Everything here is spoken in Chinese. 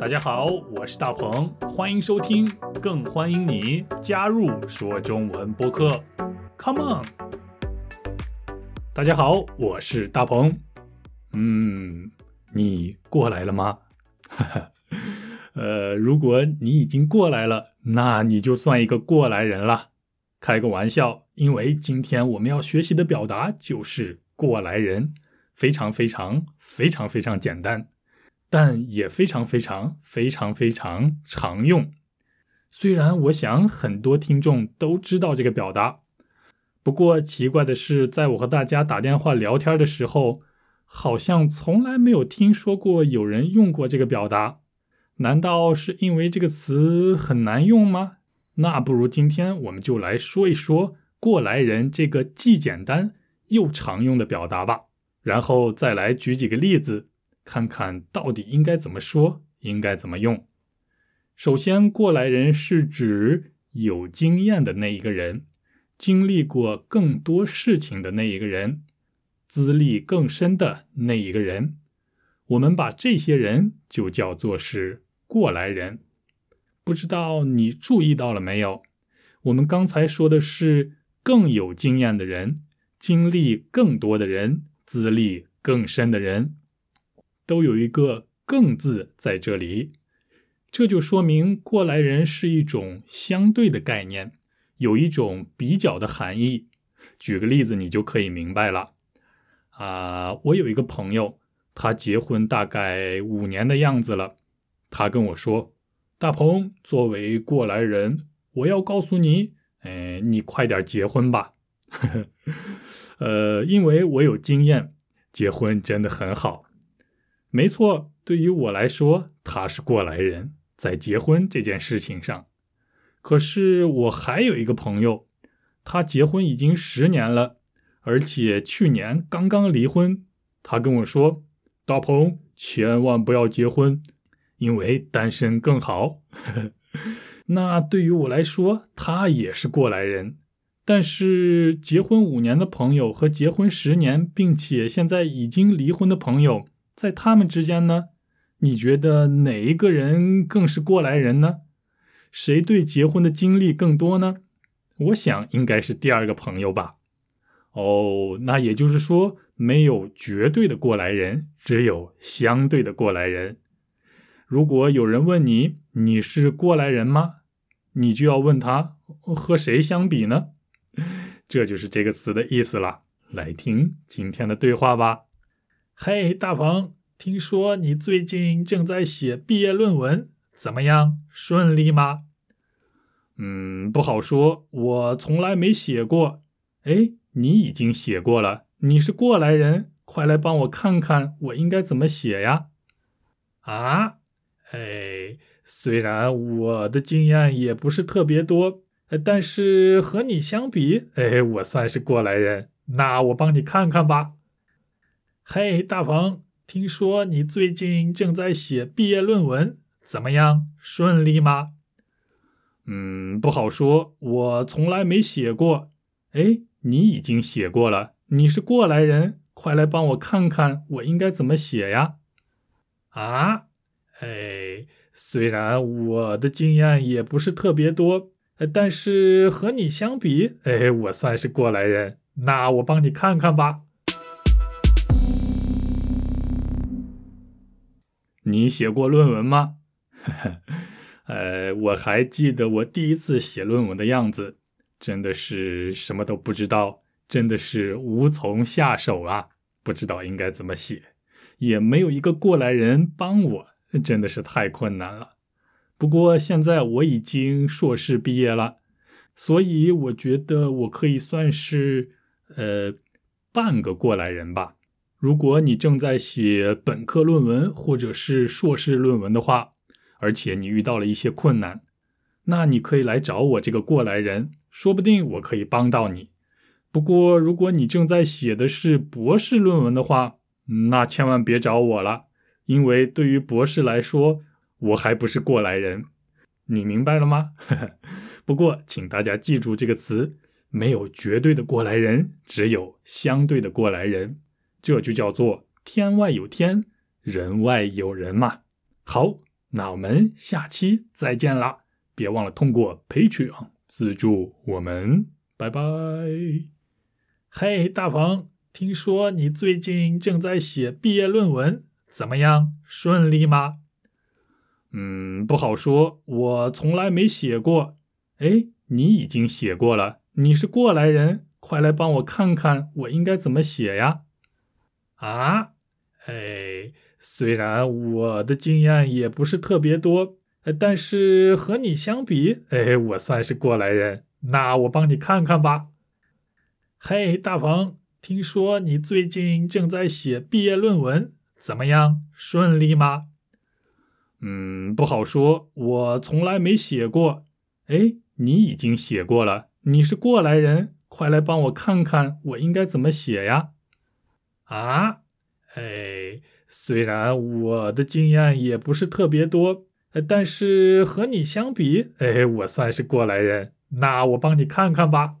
大家好，我是大鹏，欢迎收听，更欢迎你加入说中文播客。Come on！大家好，我是大鹏。嗯，你过来了吗？哈哈，呃，如果你已经过来了，那你就算一个过来人了。开个玩笑，因为今天我们要学习的表达就是“过来人”，非常非常非常非常简单。但也非常非常非常非常常用。虽然我想很多听众都知道这个表达，不过奇怪的是，在我和大家打电话聊天的时候，好像从来没有听说过有人用过这个表达。难道是因为这个词很难用吗？那不如今天我们就来说一说“过来人”这个既简单又常用的表达吧，然后再来举几个例子。看看到底应该怎么说，应该怎么用。首先，过来人是指有经验的那一个人，经历过更多事情的那一个人，资历更深的那一个人。我们把这些人就叫做是过来人。不知道你注意到了没有？我们刚才说的是更有经验的人，经历更多的人，资历更深的人。都有一个“更”字在这里，这就说明过来人是一种相对的概念，有一种比较的含义。举个例子，你就可以明白了。啊，我有一个朋友，他结婚大概五年的样子了。他跟我说：“大鹏，作为过来人，我要告诉你，哎，你快点结婚吧。呃，因为我有经验，结婚真的很好。”没错，对于我来说，他是过来人，在结婚这件事情上。可是我还有一个朋友，他结婚已经十年了，而且去年刚刚离婚。他跟我说：“大鹏，千万不要结婚，因为单身更好。”那对于我来说，他也是过来人。但是结婚五年的朋友和结婚十年并且现在已经离婚的朋友。在他们之间呢，你觉得哪一个人更是过来人呢？谁对结婚的经历更多呢？我想应该是第二个朋友吧。哦，那也就是说，没有绝对的过来人，只有相对的过来人。如果有人问你你是过来人吗？你就要问他和谁相比呢？这就是这个词的意思了。来听今天的对话吧。嘿，大鹏，听说你最近正在写毕业论文，怎么样？顺利吗？嗯，不好说，我从来没写过。哎，你已经写过了，你是过来人，快来帮我看看，我应该怎么写呀？啊？哎，虽然我的经验也不是特别多，但是和你相比，哎，我算是过来人。那我帮你看看吧。嘿，大鹏，听说你最近正在写毕业论文，怎么样？顺利吗？嗯，不好说，我从来没写过。哎，你已经写过了，你是过来人，快来帮我看看，我应该怎么写呀？啊？哎，虽然我的经验也不是特别多，但是和你相比，哎，我算是过来人。那我帮你看看吧。你写过论文吗？呃，我还记得我第一次写论文的样子，真的是什么都不知道，真的是无从下手啊！不知道应该怎么写，也没有一个过来人帮我，真的是太困难了。不过现在我已经硕士毕业了，所以我觉得我可以算是呃半个过来人吧。如果你正在写本科论文或者是硕士论文的话，而且你遇到了一些困难，那你可以来找我这个过来人，说不定我可以帮到你。不过，如果你正在写的是博士论文的话，那千万别找我了，因为对于博士来说，我还不是过来人。你明白了吗？不过，请大家记住这个词：没有绝对的过来人，只有相对的过来人。这就叫做天外有天，人外有人嘛。好，那我们下期再见啦！别忘了通过 Patreon 资助我们，拜拜。嘿，大鹏，听说你最近正在写毕业论文，怎么样？顺利吗？嗯，不好说，我从来没写过。哎，你已经写过了，你是过来人，快来帮我看看，我应该怎么写呀？啊？哎，虽然我的经验也不是特别多，但是和你相比，哎，我算是过来人。那我帮你看看吧。嘿，大鹏，听说你最近正在写毕业论文，怎么样？顺利吗？嗯，不好说，我从来没写过。哎，你已经写过了，你是过来人，快来帮我看看，我应该怎么写呀？啊？哎，虽然我的经验也不是特别多，但是和你相比，哎，我算是过来人。那我帮你看看吧。